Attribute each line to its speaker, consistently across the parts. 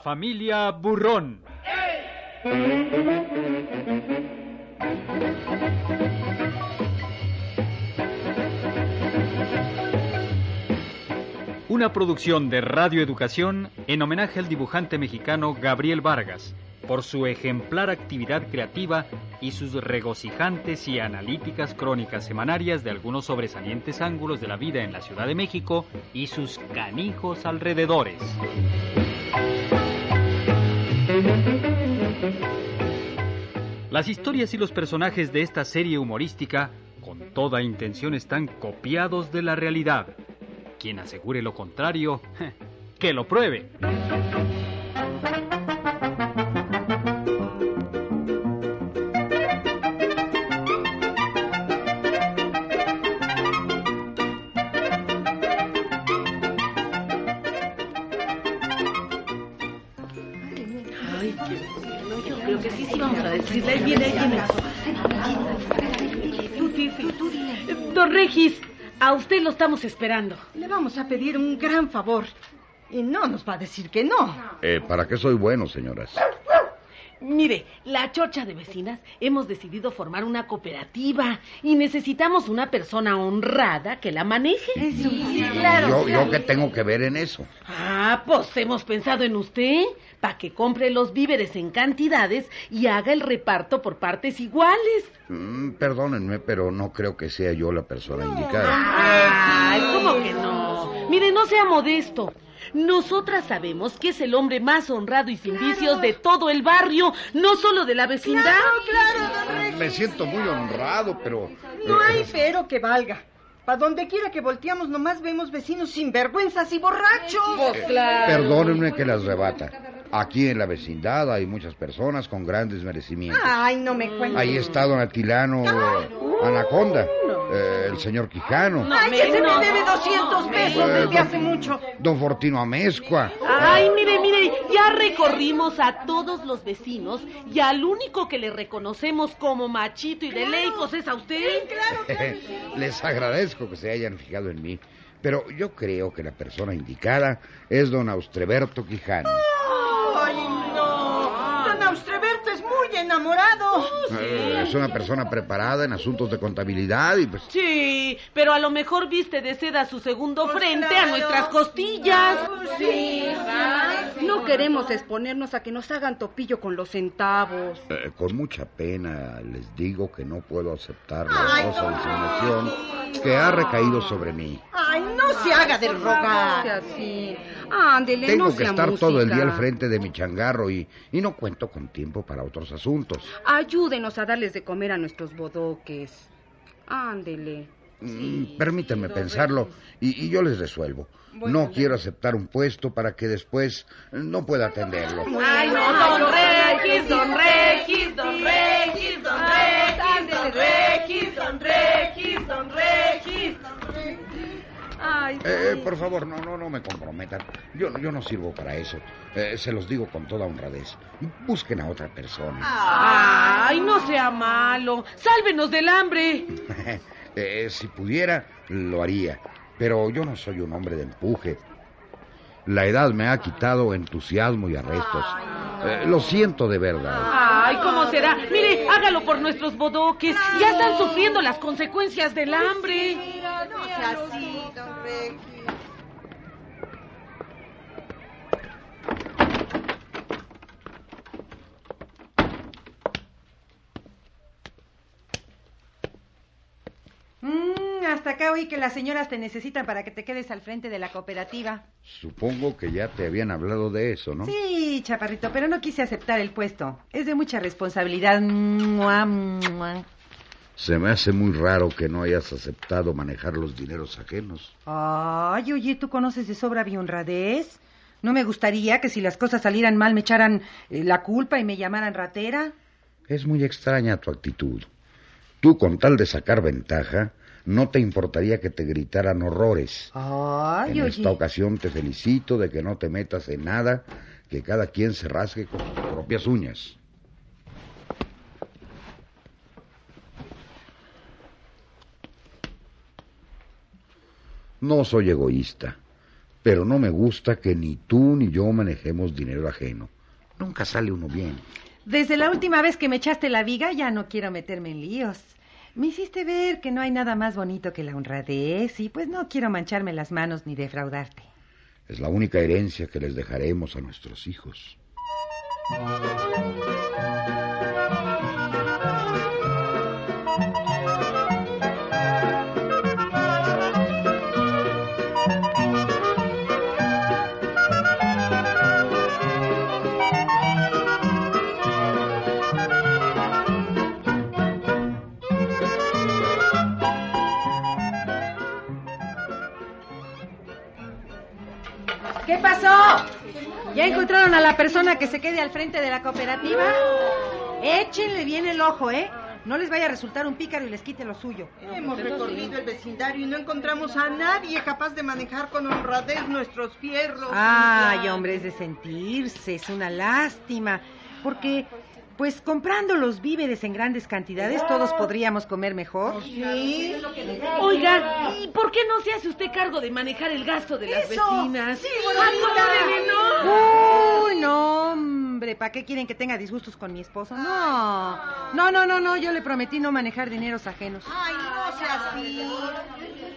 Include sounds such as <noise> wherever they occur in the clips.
Speaker 1: familia Burrón. Una producción de Radio Educación en homenaje al dibujante mexicano Gabriel Vargas por su ejemplar actividad creativa y sus regocijantes y analíticas crónicas semanarias de algunos sobresalientes ángulos de la vida en la Ciudad de México y sus canijos alrededores. Las historias y los personajes de esta serie humorística con toda intención están copiados de la realidad. Quien asegure lo contrario, <laughs> que lo pruebe.
Speaker 2: Regis, a usted lo estamos esperando.
Speaker 3: Le vamos a pedir un gran favor. Y no nos va a decir que no.
Speaker 4: Eh, ¿Para qué soy bueno, señoras?
Speaker 2: Mire, la chocha de vecinas hemos decidido formar una cooperativa y necesitamos una persona honrada que la maneje.
Speaker 3: Sí, claro.
Speaker 4: ¿Yo, ¿Yo qué tengo que ver en eso?
Speaker 2: Ah, pues hemos pensado en usted para que compre los víveres en cantidades y haga el reparto por partes iguales.
Speaker 4: Mm, perdónenme, pero no creo que sea yo la persona indicada.
Speaker 2: Ay, ¿cómo que no? Mire, no sea modesto. Nosotras sabemos que es el hombre más honrado y sin vicios de todo el barrio, no solo de la vecindad.
Speaker 3: Claro, don Regis.
Speaker 4: Me siento muy honrado, pero...
Speaker 3: No
Speaker 4: eh,
Speaker 3: hay pero que valga. Para donde quiera que volteamos, nomás vemos vecinos sinvergüenzas y borrachos.
Speaker 2: Pues claro.
Speaker 4: Perdónenme que las rebata. Aquí en la vecindad hay muchas personas con grandes merecimientos.
Speaker 3: Ay, no me cuentes.
Speaker 4: Ahí está don Atilano Anaconda, eh, el señor Quijano,
Speaker 3: Ay, ese me debe 200 pesos
Speaker 4: Eh,
Speaker 3: desde
Speaker 4: don-
Speaker 3: hace mucho.
Speaker 4: don Fortino Amezcua.
Speaker 2: Ay, mire, mire, ya recorrimos a todos los vecinos y al único que le reconocemos como machito y de ley, pues es a usted. <laughs>
Speaker 4: Les agradezco que se hayan fijado en mí, pero yo creo que la persona indicada es don Austreberto Quijano.
Speaker 3: Ay, no. Don Austreberto es muy enamorado.
Speaker 4: Eh, es una persona preparada en asuntos de contabilidad y pues...
Speaker 2: Sí, pero a lo mejor viste de seda su segundo
Speaker 3: Pues
Speaker 2: frente a nuestras costillas.
Speaker 3: Sí,
Speaker 5: No queremos exponernos a que nos hagan topillo con los centavos.
Speaker 4: eh, con mucha pena les digo que no puedo aceptar la honrosa
Speaker 3: don
Speaker 4: designación que ha recaído sobre mí.
Speaker 3: Ay, no se haga
Speaker 5: No
Speaker 3: rogar.
Speaker 5: sea así. Ándele,
Speaker 4: Tengo
Speaker 5: no
Speaker 4: que
Speaker 5: sea
Speaker 4: estar todo el día al frente de mi changarro y, y no cuento con tiempo para otros asuntos.
Speaker 5: Ayúdenos a darles de comer a nuestros bodoques. Ándele.
Speaker 4: Mm, Permítanme pensarlo y, y yo les resuelvo. no quiero aceptar un puesto para que después no pueda atenderlo.
Speaker 2: Ay, no, don Regis, don Regis, don Regis, don Regis, don Regis, don Regis.
Speaker 5: Ay,
Speaker 4: Eh, por favor, no, no, no me comprometan. Yo, yo no sirvo para eso. Eh, se los digo con toda honradez. Busquen a otra persona.
Speaker 2: Ay, no sea malo. Sálvenos del hambre.
Speaker 4: Eh, si pudiera, lo haría. Pero yo no soy un hombre de empuje. La edad me ha quitado entusiasmo y arrestos. Eh, lo siento de verdad.
Speaker 2: Ay, ¿cómo será? Mire, hágalo por nuestros bodoques. Ya están sufriendo las consecuencias del hambre.
Speaker 3: No sea así,
Speaker 6: Mm, hasta acá oí que las señoras te necesitan para que te quedes al frente de la cooperativa.
Speaker 4: Supongo que ya te habían hablado de eso, ¿no?
Speaker 6: Sí, chaparrito, pero no quise aceptar el puesto. Es de mucha responsabilidad. Mua, mua.
Speaker 4: Se me hace muy raro que no hayas aceptado manejar los dineros ajenos.
Speaker 6: Ay, oye, ¿tú conoces de sobra mi honradez? No me gustaría que si las cosas salieran mal me echaran eh, la culpa y me llamaran ratera.
Speaker 4: Es muy extraña tu actitud. Tú, con tal de sacar ventaja, no te importaría que te gritaran horrores.
Speaker 6: Ay,
Speaker 4: en
Speaker 6: oye.
Speaker 4: esta ocasión te felicito de que no te metas en nada, que cada quien se rasgue con sus propias uñas. No soy egoísta. Pero no me gusta que ni tú ni yo manejemos dinero ajeno. Nunca sale uno bien.
Speaker 6: Desde la última vez que me echaste la viga ya no quiero meterme en líos. Me hiciste ver que no hay nada más bonito que la honradez y pues no quiero mancharme las manos ni defraudarte.
Speaker 4: Es la única herencia que les dejaremos a nuestros hijos.
Speaker 6: ¿Ya encontraron a la persona que se quede al frente de la cooperativa? Échenle bien el ojo, ¿eh? No les vaya a resultar un pícaro y les quite lo suyo.
Speaker 3: Hemos recorrido el vecindario y no encontramos a nadie capaz de manejar con honradez nuestros fierros.
Speaker 6: Ay, hombre, es de sentirse, es una lástima. Porque, pues comprando los víveres en grandes cantidades, todos podríamos comer mejor.
Speaker 3: Sí.
Speaker 2: Oiga, ¿y por qué no se hace usted cargo de manejar el gasto de las
Speaker 3: Eso.
Speaker 2: vecinas?
Speaker 3: Sí,
Speaker 2: Ayúdeme, ¿no?
Speaker 6: Uy, no, hombre, ¿para qué quieren que tenga disgustos con mi esposo? No, no, no, no, no, yo le prometí no manejar dineros ajenos.
Speaker 3: Ay, no sea así.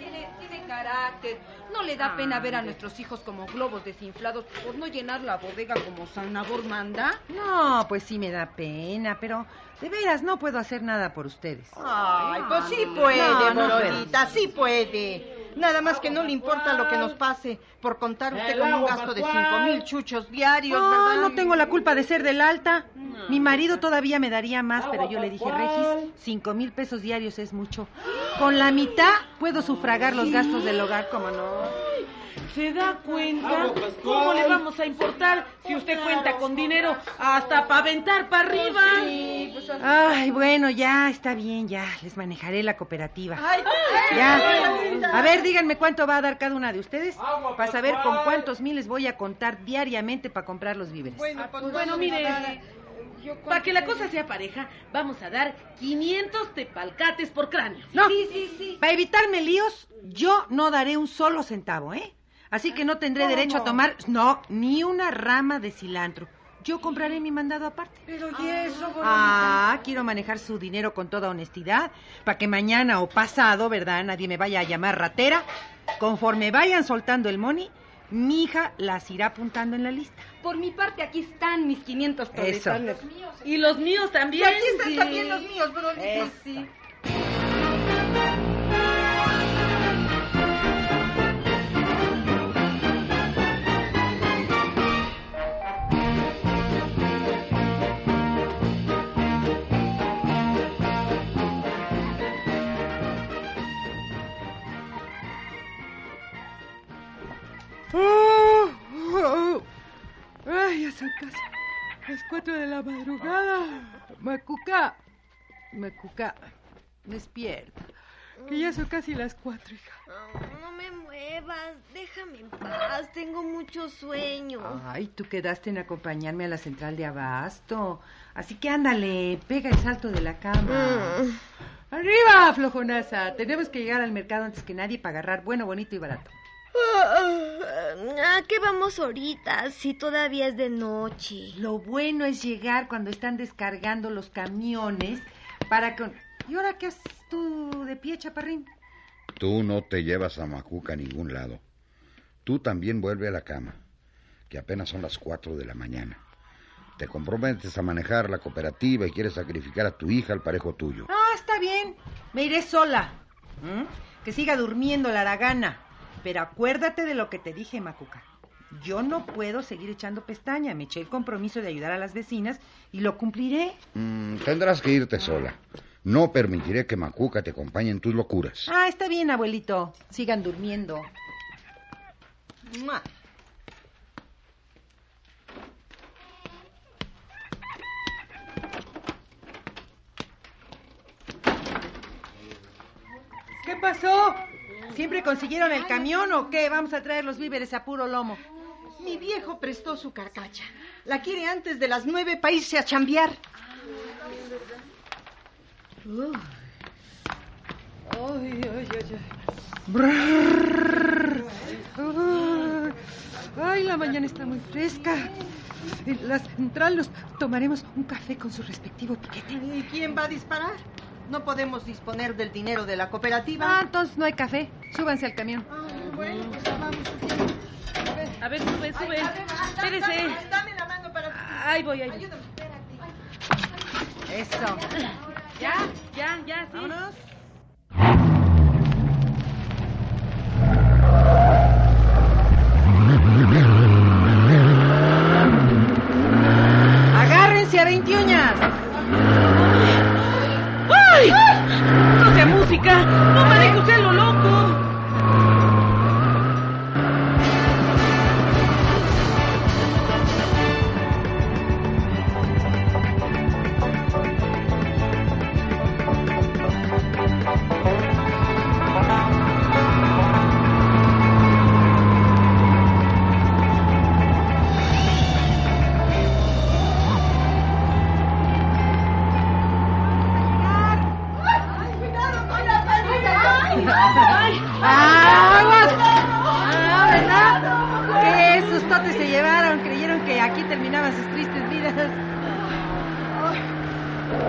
Speaker 5: Carácter. No le da pena ver a nuestros hijos como globos desinflados por no llenar la bodega como San Nabor manda.
Speaker 6: No, pues sí me da pena, pero de veras no puedo hacer nada por ustedes.
Speaker 3: Ay, pues sí puede,
Speaker 6: No,
Speaker 3: sí puede. Nada más que no le importa lo que nos pase por contar usted con un gasto de cinco mil chuchos diarios,
Speaker 6: No,
Speaker 3: ¿verdad?
Speaker 6: no tengo la culpa de ser del alta. Mi marido todavía me daría más, pero yo le dije, Regis, cinco mil pesos diarios es mucho. Con la mitad puedo sufragar los gastos del hogar, como no.
Speaker 2: ¿Se da cuenta? ¿Cómo le vamos a importar si usted cuenta con dinero hasta para aventar para arriba?
Speaker 6: Ay, bueno, ya, está bien, ya. Les manejaré la cooperativa.
Speaker 3: Ay,
Speaker 6: Ya. A ver, díganme cuánto va a dar cada una de ustedes para saber con cuántos miles voy a contar diariamente para comprar los víveres.
Speaker 3: Bueno, pues
Speaker 2: Bueno,
Speaker 3: vamos
Speaker 2: mire,
Speaker 3: a dar-
Speaker 2: para que la cosa sea pareja, vamos a dar 500 tepalcates por cráneo.
Speaker 6: No, para evitarme líos, yo no daré un solo centavo, ¿eh? Así que no tendré derecho a tomar, no, ni una rama de cilantro. Yo compraré mi mandado aparte.
Speaker 3: Pero y eso,
Speaker 6: Ah, quiero manejar su dinero con toda honestidad, para que mañana o pasado, ¿verdad? Nadie me vaya a llamar ratera. Conforme vayan soltando el money, mi hija las irá apuntando en la lista.
Speaker 5: Por mi parte, aquí están mis 500
Speaker 6: Eso.
Speaker 5: toletales.
Speaker 2: Y los míos
Speaker 3: Y
Speaker 2: también.
Speaker 3: aquí están
Speaker 2: sí.
Speaker 3: también los míos.
Speaker 5: Eh, sí.
Speaker 6: Las cuatro de la madrugada. Macuca, Macuca, despierta. Que ya son casi las cuatro, hija.
Speaker 7: No me muevas, déjame en paz, tengo mucho sueño.
Speaker 6: Ay, tú quedaste en acompañarme a la central de abasto. Así que ándale, pega el salto de la cama.
Speaker 7: Mm.
Speaker 6: Arriba, flojonaza. Tenemos que llegar al mercado antes que nadie para agarrar bueno, bonito y barato.
Speaker 7: ¿A qué vamos ahorita si todavía es de noche?
Speaker 6: Lo bueno es llegar cuando están descargando los camiones para con... ¿Y ahora qué haces tú de pie, chaparrín?
Speaker 4: Tú no te llevas a Macuca a ningún lado. Tú también vuelve a la cama, que apenas son las cuatro de la mañana. Te comprometes a manejar la cooperativa y quieres sacrificar a tu hija al parejo tuyo.
Speaker 6: Ah, está bien. Me iré sola. ¿Mm? Que siga durmiendo la aragana. Pero acuérdate de lo que te dije, Macuca. Yo no puedo seguir echando pestaña. Me eché el compromiso de ayudar a las vecinas y lo cumpliré.
Speaker 4: Mm, tendrás que irte sola. No permitiré que Macuca te acompañe en tus locuras.
Speaker 6: Ah, está bien, abuelito. Sigan durmiendo. ¿Qué pasó? ¿Siempre consiguieron el camión o qué? Vamos a traer los víveres a puro lomo.
Speaker 3: Mi viejo prestó su carcacha. La quiere antes de las nueve para irse a chambear.
Speaker 6: Ay, la mañana está muy fresca. En la central nos tomaremos un café con su respectivo piquete.
Speaker 3: ¿Y quién va a disparar? No podemos disponer del dinero de la
Speaker 6: Ah,
Speaker 3: cooperativa.
Speaker 6: entonces no hay café. Súbanse al camión.
Speaker 3: Ah, bueno, pues vamos.
Speaker 2: A ver, sube, sube.
Speaker 3: Ay,
Speaker 2: Espérese.
Speaker 3: dame, dame la mano para...
Speaker 2: Ahí voy, ahí.
Speaker 3: Ayúdame, espérate.
Speaker 6: Eso.
Speaker 2: Ya, ya, ya, sí.
Speaker 6: Vámonos. Creyeron que aquí terminaban sus tristes vidas.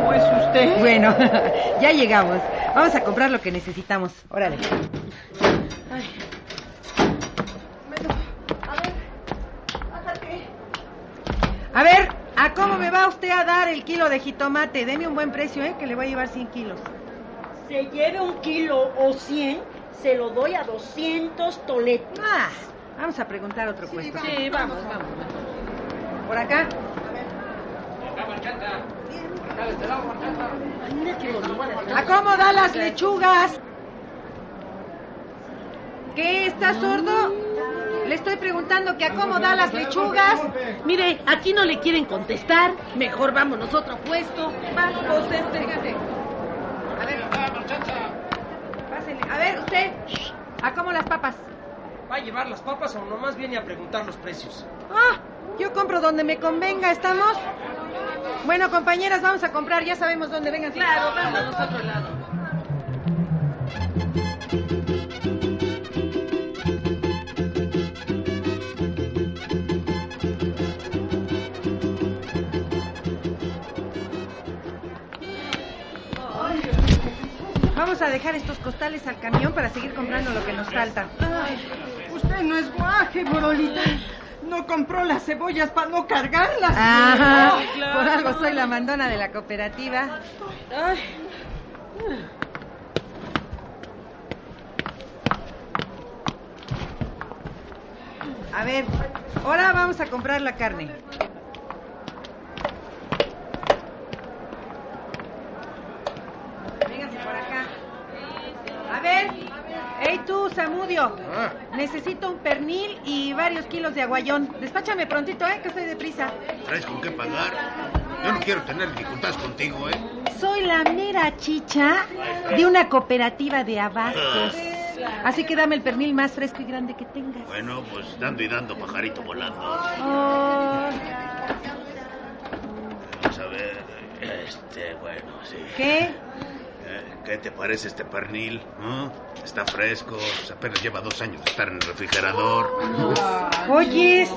Speaker 3: Pues usted.
Speaker 6: Bueno, <laughs> ya llegamos. Vamos a comprar lo que necesitamos. Órale. A ver, ¿a cómo me va usted a dar el kilo de jitomate? Deme un buen precio, ¿eh? Que le voy a llevar 100 kilos.
Speaker 8: Se lleve un kilo o cien, se lo doy a 200 toletes.
Speaker 6: Ah, vamos a preguntar otro puesto.
Speaker 2: Sí, vamos, vamos.
Speaker 6: Por acá. ¿A cómo da las lechugas? ¿Qué? ¿Está sordo? Le estoy preguntando que a cómo da las lechugas.
Speaker 2: Mire, aquí no le quieren contestar. Mejor vámonos a otro puesto. Vamos, este.
Speaker 6: A ver. Pásenle. A ver, usted. ¿A cómo las papas?
Speaker 9: ¿Va a llevar las papas o nomás viene a preguntar los precios?
Speaker 6: Ah, yo compro donde me convenga, ¿estamos? Bueno, compañeras, vamos a comprar, ya sabemos dónde vengan.
Speaker 2: Claro, vámonos a otro lado.
Speaker 6: Vamos a dejar estos costales al camión para seguir comprando lo que nos falta.
Speaker 3: Usted no es guaje, Borolita. No compró las cebollas para no cargarlas.
Speaker 6: Ajá,
Speaker 3: Ay,
Speaker 6: por algo soy la mandona de la cooperativa. A ver, ahora vamos a comprar la carne. Véngase por acá. A ver, hey tú, Samudio. Necesito un pernil y varios kilos de aguayón. Despáchame prontito, ¿eh? Que estoy deprisa.
Speaker 10: ¿Traes con qué pagar? Yo no quiero tener dificultades contigo, ¿eh?
Speaker 6: Soy la mera chicha de una cooperativa de abastos. Así que dame el pernil más fresco y grande que tengas.
Speaker 10: Bueno, pues dando y dando, pajarito volando.
Speaker 6: Oh,
Speaker 10: Vamos a ver. Este, bueno, sí.
Speaker 6: ¿Qué?
Speaker 10: ¿Qué te parece este pernil? ¿no? Está fresco, pues apenas lleva dos años de estar en el refrigerador.
Speaker 6: Oyes,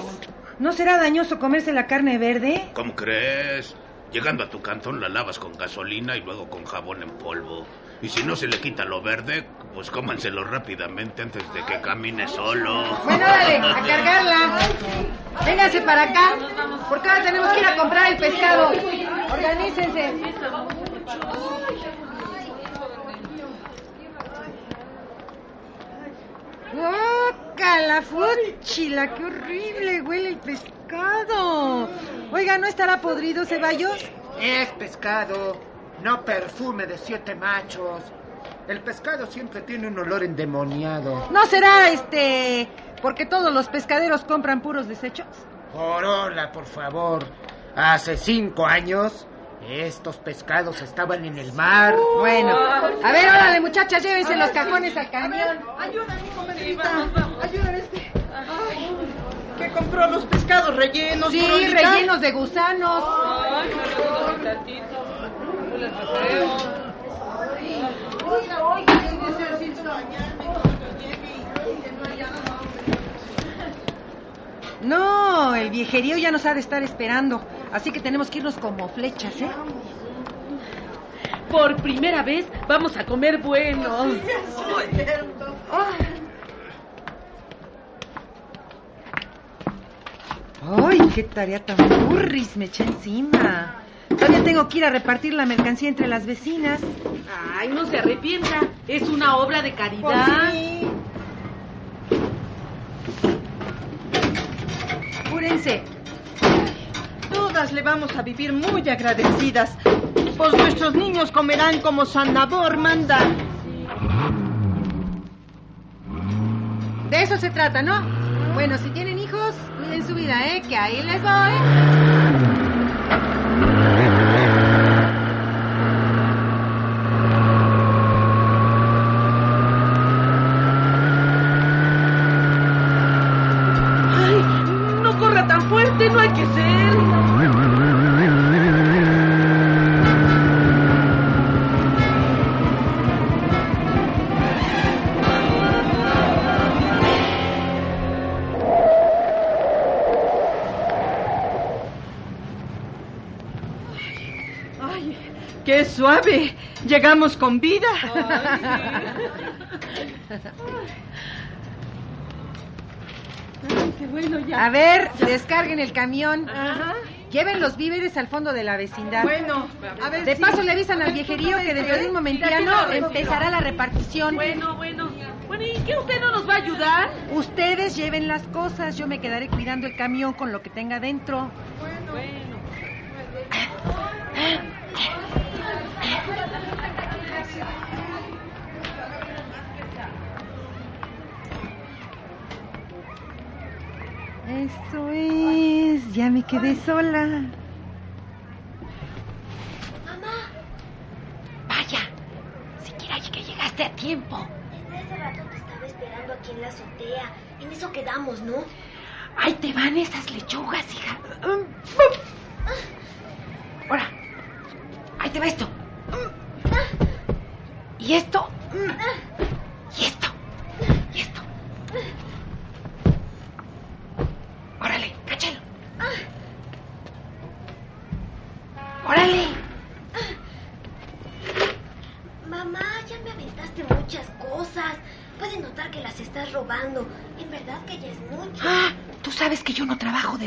Speaker 6: ¿no será dañoso comerse la carne verde?
Speaker 10: ¿Cómo crees? Llegando a tu cantón la lavas con gasolina y luego con jabón en polvo. Y si no se le quita lo verde, pues cómanselo rápidamente antes de que camine solo.
Speaker 6: Bueno, dale, a <laughs> cargarla. Vénganse para acá, porque ahora tenemos que ir a comprar el pescado. Organícense. ¡Guácala, fúchila! ¡Qué horrible huele el pescado! Oiga, ¿no estará podrido, Ceballos?
Speaker 11: Es pescado, no perfume de siete machos. El pescado siempre tiene un olor endemoniado.
Speaker 6: ¿No será, este, porque todos los pescaderos compran puros desechos?
Speaker 11: Corola, por favor. Hace cinco años, estos pescados estaban en el mar.
Speaker 6: Bueno, a ver, órale, muchachas, llévense los cajones al camión.
Speaker 3: Ayúdame, comadrita. Ayúdame este. Ay, que compró los pescados rellenos.
Speaker 6: Sí, rellenos de gusanos.
Speaker 2: Ay, no,
Speaker 6: el viejerío ya nos ha de estar esperando, así que tenemos que irnos como flechas, ¿eh?
Speaker 2: Por primera vez vamos a comer buenos.
Speaker 6: ¡Ay, qué tarea tan burris me eché encima! Todavía tengo que ir a repartir la mercancía entre las vecinas.
Speaker 2: Ay, no se arrepienta. Es una obra de caridad.
Speaker 6: Apúrense.
Speaker 3: Todas le vamos a vivir muy agradecidas, pues nuestros niños comerán como San Nabor manda.
Speaker 6: De eso se trata, ¿no? Bueno, si tienen hijos, cuiden su vida, ¿eh? Que ahí les voy.
Speaker 3: Qué suave! Llegamos con vida. Ay, qué bueno ya.
Speaker 6: A ver, descarguen el camión. Lleven los víveres al fondo de la vecindad.
Speaker 3: Bueno, a ver
Speaker 6: De paso le avisan al viejerío que dentro de un momentiano empezará la repartición.
Speaker 2: Bueno, bueno. Bueno, ¿y qué usted no nos va a ayudar?
Speaker 6: Ustedes lleven las cosas, yo me quedaré cuidando el camión con lo que tenga dentro.
Speaker 2: Bueno.
Speaker 6: Eso es, ya me quedé sola.
Speaker 7: Mamá,
Speaker 6: Vaya, siquiera que llegaste a tiempo.
Speaker 7: desde hace rato te estaba esperando aquí en la azotea. En eso quedamos, ¿no?
Speaker 6: Ahí te van esas lechugas, hija. Ahora, ahí te va esto. Y esto.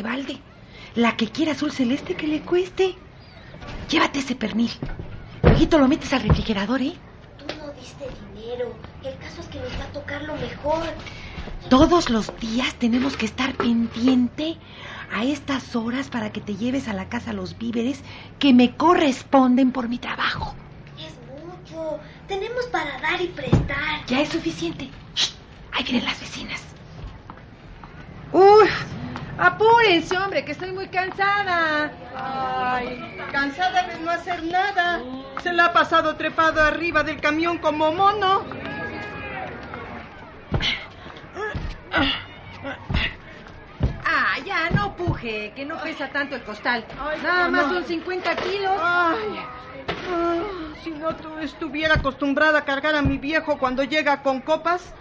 Speaker 6: De balde. La que quiera azul celeste que le cueste. Llévate ese pernil. Luego lo metes al refrigerador, ¿eh?
Speaker 7: Tú no diste dinero. El caso es que nos va a tocar lo mejor.
Speaker 6: Todos los días tenemos que estar pendiente a estas horas para que te lleves a la casa los víveres que me corresponden por mi trabajo.
Speaker 7: Es mucho. Tenemos para dar y prestar.
Speaker 6: Ya es suficiente. Shh, ahí vienen las vecinas. Apúrense, hombre, que estoy muy cansada.
Speaker 3: Ay, cansada de no hacer nada. Se la ha pasado trepado arriba del camión como mono.
Speaker 6: Ah, ya, no puje, que no pesa tanto el costal.
Speaker 3: Ay,
Speaker 6: Nada
Speaker 3: no,
Speaker 6: más
Speaker 3: no.
Speaker 6: son 50 kilos.
Speaker 3: Ay, si no tú estuviera acostumbrada a cargar a mi viejo cuando llega con copas,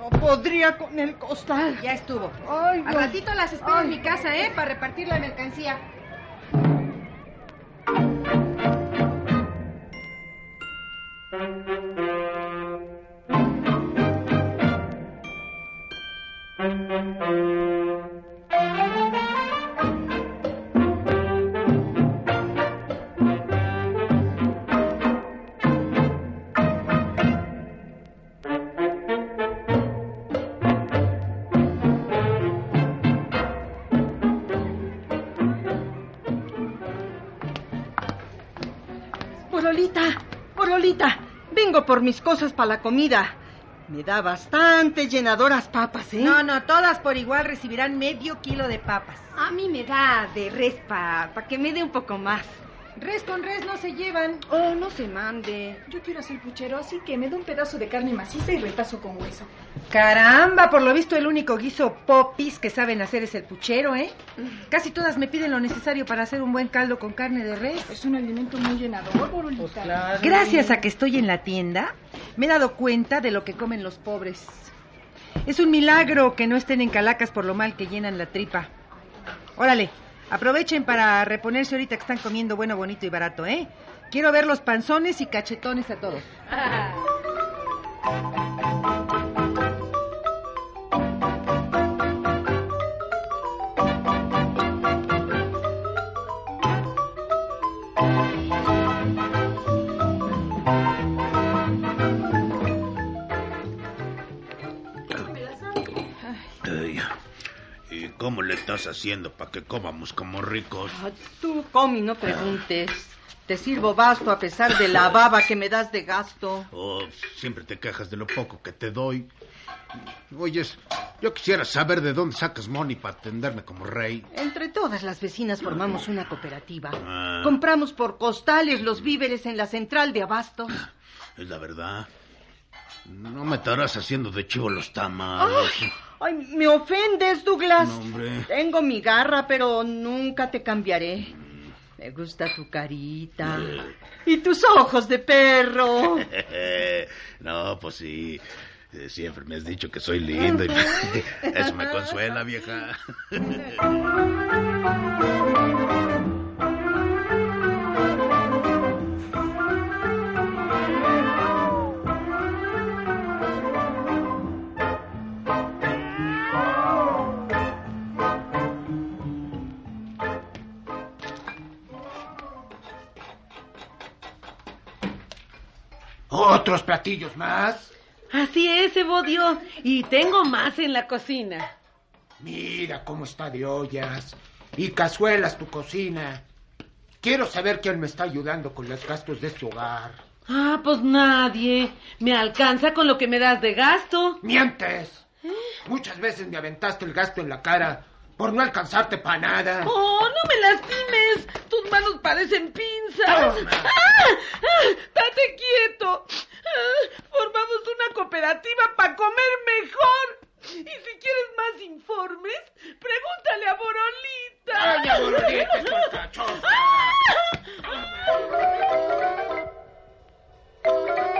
Speaker 3: no podría con el costal.
Speaker 6: Ya estuvo.
Speaker 3: Ay,
Speaker 6: Al
Speaker 3: no.
Speaker 6: ratito las espero
Speaker 3: Ay.
Speaker 6: en mi casa, ¿eh? Para repartir la mercancía.
Speaker 3: Por mis cosas para la comida. Me da bastante llenadoras papas, ¿eh?
Speaker 6: No, no, todas por igual recibirán medio kilo de papas.
Speaker 3: A mí me da de res para que me dé un poco más.
Speaker 6: Res con res no se llevan.
Speaker 3: Oh, no se mande.
Speaker 12: Yo quiero hacer puchero, así que me da un pedazo de carne maciza y retazo con hueso.
Speaker 6: Caramba, por lo visto el único guiso popis que saben hacer es el puchero, ¿eh? Casi todas me piden lo necesario para hacer un buen caldo con carne de res.
Speaker 12: Es un alimento muy llenador, Borolita.
Speaker 6: Gracias a que estoy en la tienda, me he dado cuenta de lo que comen los pobres. Es un milagro que no estén en calacas por lo mal que llenan la tripa. Órale, aprovechen para reponerse ahorita que están comiendo bueno, bonito y barato, ¿eh? Quiero ver los panzones y cachetones a todos. <laughs>
Speaker 10: estás haciendo para que comamos como ricos?
Speaker 3: Ah, Tú, Comi, no preguntes. Te sirvo basto a pesar de la baba que me das de gasto.
Speaker 10: Oh, siempre te quejas de lo poco que te doy. Oyes, yo quisiera saber de dónde sacas money para atenderme como rey.
Speaker 3: Entre todas las vecinas formamos una cooperativa.
Speaker 10: Ah.
Speaker 3: Compramos por costales los víveres en la central de abastos.
Speaker 10: Es la verdad. No me estarás haciendo de chivo los tamales.
Speaker 3: Ay, ay, me ofendes, Douglas.
Speaker 10: No, hombre.
Speaker 3: Tengo mi garra, pero nunca te cambiaré. Me gusta tu carita. Y tus ojos de perro. <laughs>
Speaker 10: no, pues sí. Eh, Siempre me has dicho que soy lindo y <laughs> eso me consuela, vieja. <laughs>
Speaker 11: ¿Otros platillos más?
Speaker 2: Así es, Evodio. Y tengo más en la cocina.
Speaker 11: Mira cómo está de ollas. Y cazuelas tu cocina. Quiero saber quién me está ayudando con los gastos de este hogar.
Speaker 2: Ah, pues nadie. Me alcanza con lo que me das de gasto.
Speaker 11: ¡Mientes! Muchas veces me aventaste el gasto en la cara por no alcanzarte para nada.
Speaker 2: Oh, no me lastimes. Tus manos parecen pinzas.
Speaker 11: Toma.
Speaker 2: ¡Ah! ¡Ah! ¡Date quieto! Formamos una cooperativa para comer mejor. Y si quieres más informes, pregúntale a Borolita.
Speaker 11: Doña Borolita, es. <laughs>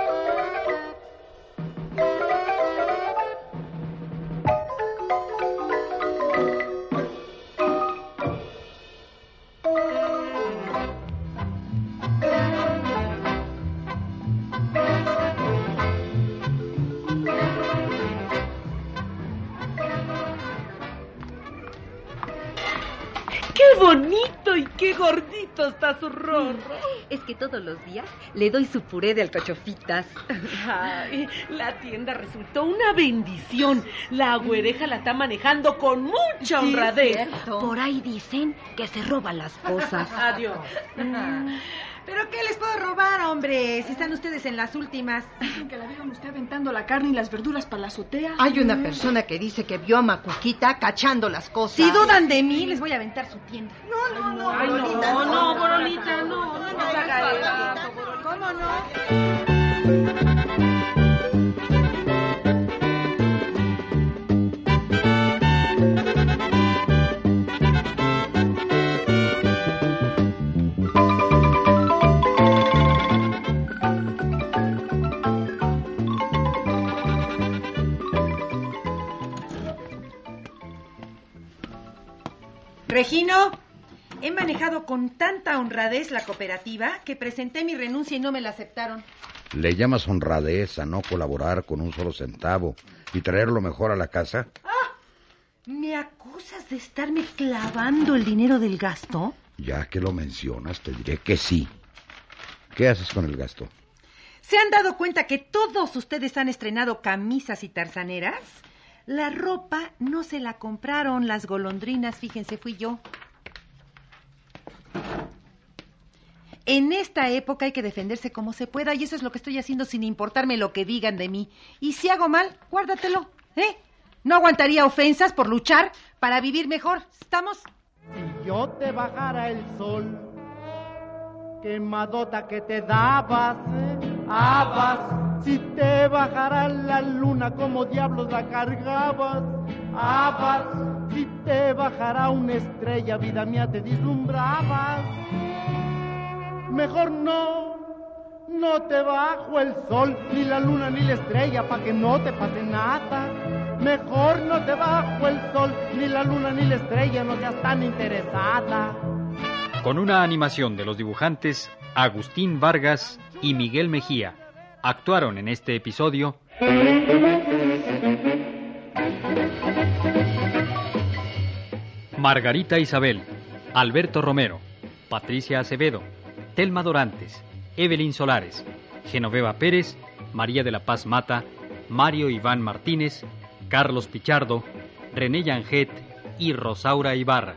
Speaker 2: ¡Qué bonito y qué gordito está su rorro! <laughs>
Speaker 5: Es que todos los días le doy su puré de alcachofitas.
Speaker 2: Ay, la tienda resultó una bendición. La güereja la está manejando con mucha honradez.
Speaker 5: Por ahí dicen que se roban las cosas. <laughs>
Speaker 2: Adiós.
Speaker 6: ¿Pero qué les puedo robar, hombre? Si están ustedes en las últimas.
Speaker 12: Dicen que la vieron usted aventando la carne y las verduras para la azotea.
Speaker 3: Hay una persona que dice que vio a Macuquita cachando las cosas.
Speaker 6: Si dudan de mí, les voy a aventar su tienda.
Speaker 3: No, no, no,
Speaker 2: Ay,
Speaker 3: Borolita,
Speaker 2: no, no, Borolita, no, no nos haga eso.
Speaker 3: ¿Cómo no?
Speaker 6: Regino, he manejado con tanta honradez la cooperativa que presenté mi renuncia y no me la aceptaron.
Speaker 4: ¿Le llamas honradez a no colaborar con un solo centavo y traerlo mejor a la casa?
Speaker 6: ¿Me acusas de estarme clavando el dinero del gasto?
Speaker 4: Ya que lo mencionas, te diré que sí. ¿Qué haces con el gasto?
Speaker 6: ¿Se han dado cuenta que todos ustedes han estrenado camisas y tarzaneras? La ropa no se la compraron las golondrinas, fíjense, fui yo. En esta época hay que defenderse como se pueda y eso es lo que estoy haciendo sin importarme lo que digan de mí. Y si hago mal, guárdatelo, ¿eh? No aguantaría ofensas por luchar para vivir mejor. ¿Estamos?
Speaker 13: Si yo te bajara el sol, quemadota que te dabas, ¿eh? Habas. Si te bajara la luna, como diablos la cargabas, habas. Si te bajara una estrella, vida mía, te vislumbrabas. Mejor no, no te bajo el sol, ni la luna, ni la estrella, pa' que no te pase nada. Mejor no te bajo el sol, ni la luna ni la estrella, no seas tan interesada.
Speaker 1: Con una animación de los dibujantes Agustín Vargas y Miguel Mejía, actuaron en este episodio Margarita Isabel, Alberto Romero, Patricia Acevedo, Telma Dorantes, Evelyn Solares, Genoveva Pérez, María de la Paz Mata, Mario Iván Martínez, Carlos Pichardo, René Yanget y Rosaura Ibarra.